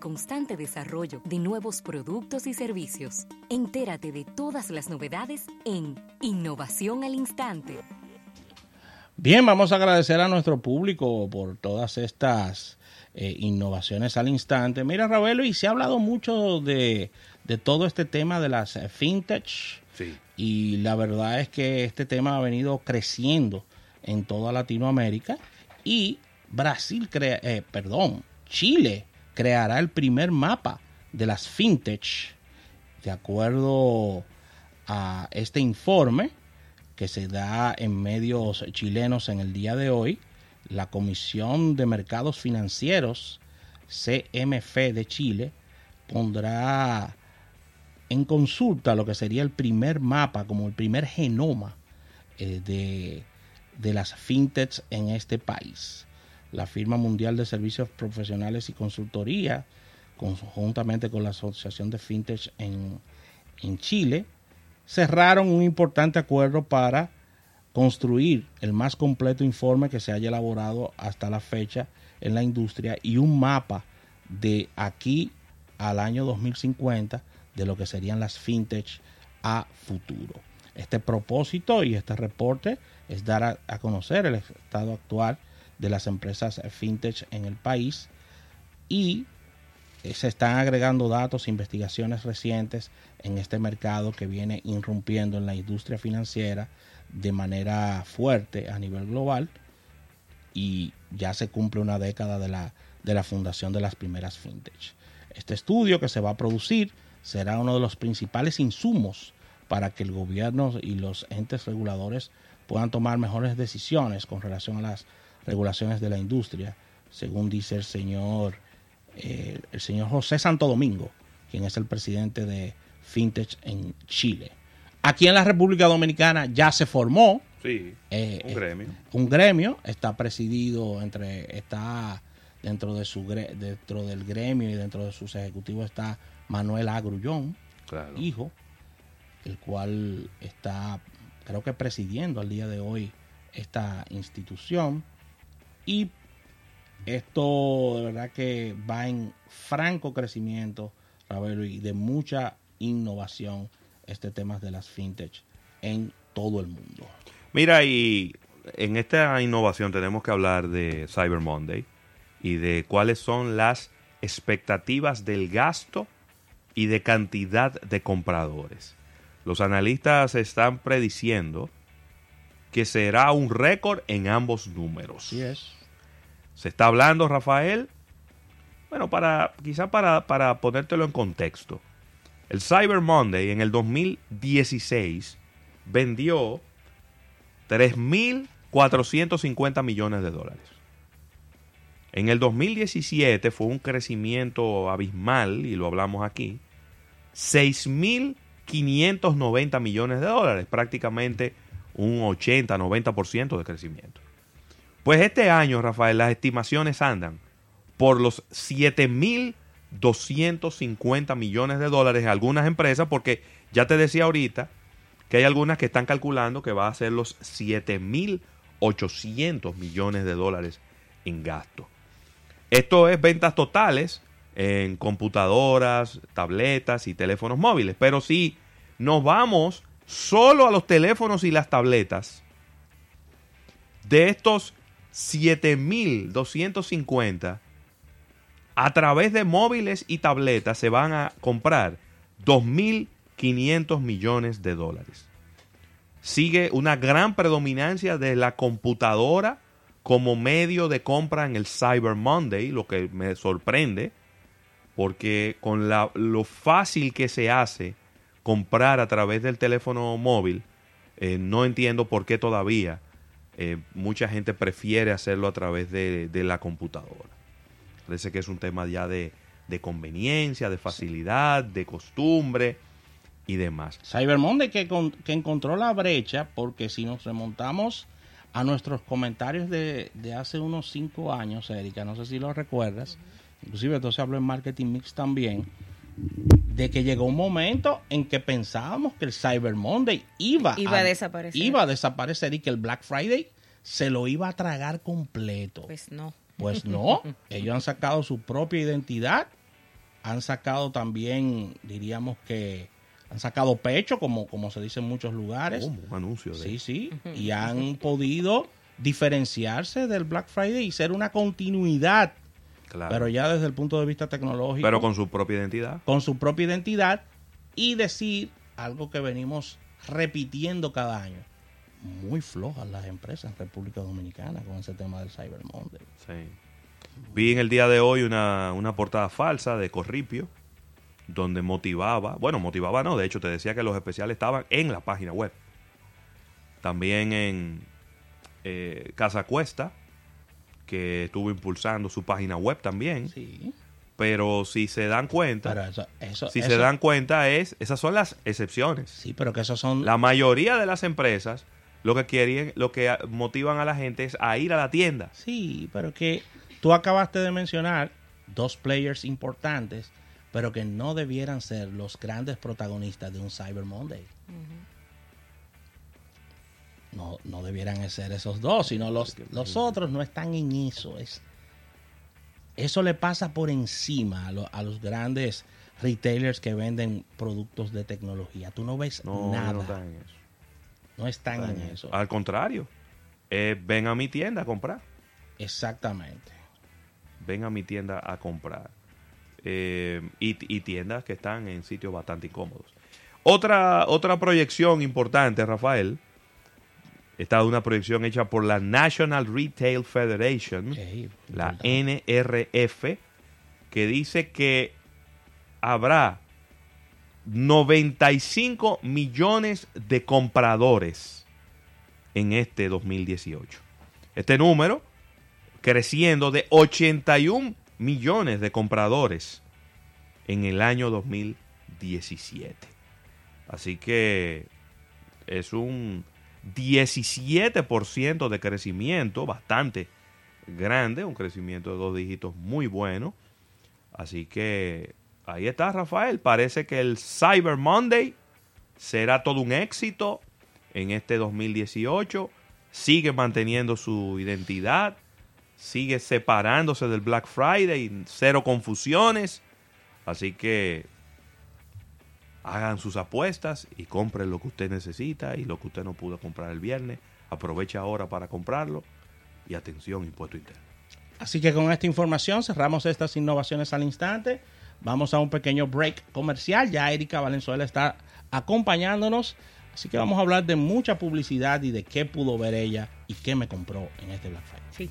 el constante desarrollo de nuevos productos y servicios. Entérate de todas las novedades en Innovación al Instante. Bien, vamos a agradecer a nuestro público por todas estas eh, innovaciones al instante. Mira, Ravelo, y se ha hablado mucho de, de todo este tema de las eh, fintech. Sí. Y la verdad es que este tema ha venido creciendo en toda Latinoamérica y Brasil crea, eh, perdón, Chile creará el primer mapa de las fintech de acuerdo a este informe que se da en medios chilenos en el día de hoy, la Comisión de Mercados Financieros, CMF de Chile, pondrá en consulta lo que sería el primer mapa, como el primer genoma eh, de, de las fintechs en este país. La firma mundial de servicios profesionales y consultoría, conjuntamente con la Asociación de Fintech en, en Chile, cerraron un importante acuerdo para construir el más completo informe que se haya elaborado hasta la fecha en la industria y un mapa de aquí al año 2050 de lo que serían las fintech a futuro. Este propósito y este reporte es dar a, a, conocer el estado actual de las empresas fintech en el país y se están agregando datos, investigaciones recientes en este mercado que viene irrumpiendo en la industria financiera de manera fuerte a nivel global y ya se cumple una década de la, de la fundación de las primeras fintech. Este estudio que se va a producir será uno de los principales insumos para que el gobierno y los entes reguladores puedan tomar mejores decisiones con relación a las regulaciones de la industria, según dice el señor, eh, el señor José Santo Domingo, quien es el presidente de Fintech en Chile. Aquí en la República Dominicana ya se formó sí, eh, un gremio. Un gremio está presidido entre está dentro de su dentro del gremio y dentro de sus ejecutivos está Manuel Agrullón, claro. hijo, el cual está creo que presidiendo al día de hoy esta institución y esto de verdad que va en franco crecimiento, Ravelo, y de mucha innovación este tema de las fintech en todo el mundo. Mira, y en esta innovación tenemos que hablar de Cyber Monday y de cuáles son las expectativas del gasto y de cantidad de compradores. Los analistas están prediciendo que será un récord en ambos números. Así es. Se está hablando, Rafael, bueno, para quizá para, para ponértelo en contexto. El Cyber Monday en el 2016 vendió 3.450 millones de dólares. En el 2017 fue un crecimiento abismal, y lo hablamos aquí, 6.590 millones de dólares, prácticamente un 80-90% de crecimiento. Pues este año, Rafael, las estimaciones andan por los 7.250 millones de dólares en algunas empresas, porque ya te decía ahorita que hay algunas que están calculando que va a ser los 7.800 millones de dólares en gasto. Esto es ventas totales en computadoras, tabletas y teléfonos móviles. Pero si nos vamos solo a los teléfonos y las tabletas, de estos 7.250, a través de móviles y tabletas se van a comprar 2.500 millones de dólares. Sigue una gran predominancia de la computadora como medio de compra en el Cyber Monday, lo que me sorprende, porque con la, lo fácil que se hace comprar a través del teléfono móvil, eh, no entiendo por qué todavía eh, mucha gente prefiere hacerlo a través de, la computadora. Parece que es un tema ya de, conveniencia, de facilidad, de costumbre y demás. Cyber Monday que, con, que encontró la brecha, porque si nos remontamos a nuestros comentarios de, de hace unos cinco años, Erika, no sé si lo recuerdas, inclusive entonces habló en Marketing Mix también, de que llegó un momento en que pensábamos que el Cyber Monday iba, iba a, a, desaparecer. Iba a desaparecer y que el Black Friday se lo iba a tragar completo. Pues no. Pues no, ellos han sacado su propia identidad han sacado también, diríamos que han sacado pecho, como, como se dice en muchos lugares. ¿Cómo? Un anuncio de Sí, sí. Y han podido diferenciarse del Black Friday y ser una continuidad, Claro. pero ya desde el punto de vista tecnológico, Pero con su propia identidad. con su propia identidad y decir algo que venimos repitiendo cada año. Muy flojas las empresas en República Dominicana con ese tema del Cyber Monday. Sí. Vi en el día de hoy una, una portada falsa de Corripio, donde motivaba, bueno, motivaba no, de hecho te decía que los especiales estaban en la página web. También en eh, Casa Cuesta, que estuvo impulsando su página web también. Sí. Pero si se dan cuenta, Pero eso, eso, si eso- se dan cuenta es, esas son las excepciones. Sí, pero que esos son La mayoría de las empresas lo que quieren, lo que motivan a la gente es a ir a la tienda. Sí, pero que tú acabaste de mencionar dos players importantes, pero que no debieran ser los grandes protagonistas de un Cyber Monday. No, no debieran ser esos dos, sino los, los otros no están en eso. Es, eso le pasa por encima a, lo- a los grandes retailers que venden productos de tecnología. Tú no ves No, nada. no están en eso. no están Están en en eso. Al contrario, eh, ven a mi tienda a comprar. Exactamente. Ven a mi tienda a comprar. Eh, y, y tiendas que están en sitios bastante incómodos. Otra, otra proyección importante, Rafael. Esta es una proyección hecha por la National Retail Federation, la. NRF, que dice que habrá 95 millones de compradores en este 2018. Este número creciendo de 81 millones de compradores en el año 2017. Así que es un 17% de crecimiento, bastante grande, un crecimiento de dos dígitos muy bueno. Así que ahí está Rafael, parece que el Cyber Monday será todo un éxito en este 2018, sigue manteniendo su identidad, sigue separándose del Black Friday, cero confusiones, así que hagan sus apuestas y compren lo que usted necesita y lo que usted no pudo comprar el viernes, aproveche ahora para comprarlo y atención, impuesto interno. Así que con esta información cerramos estas innovaciones al instante. Vamos a un pequeño break comercial. Ya Erika Valenzuela está acompañándonos. Así que vamos a hablar de mucha publicidad y de qué pudo ver ella y qué me compró en este Black Friday. Sí.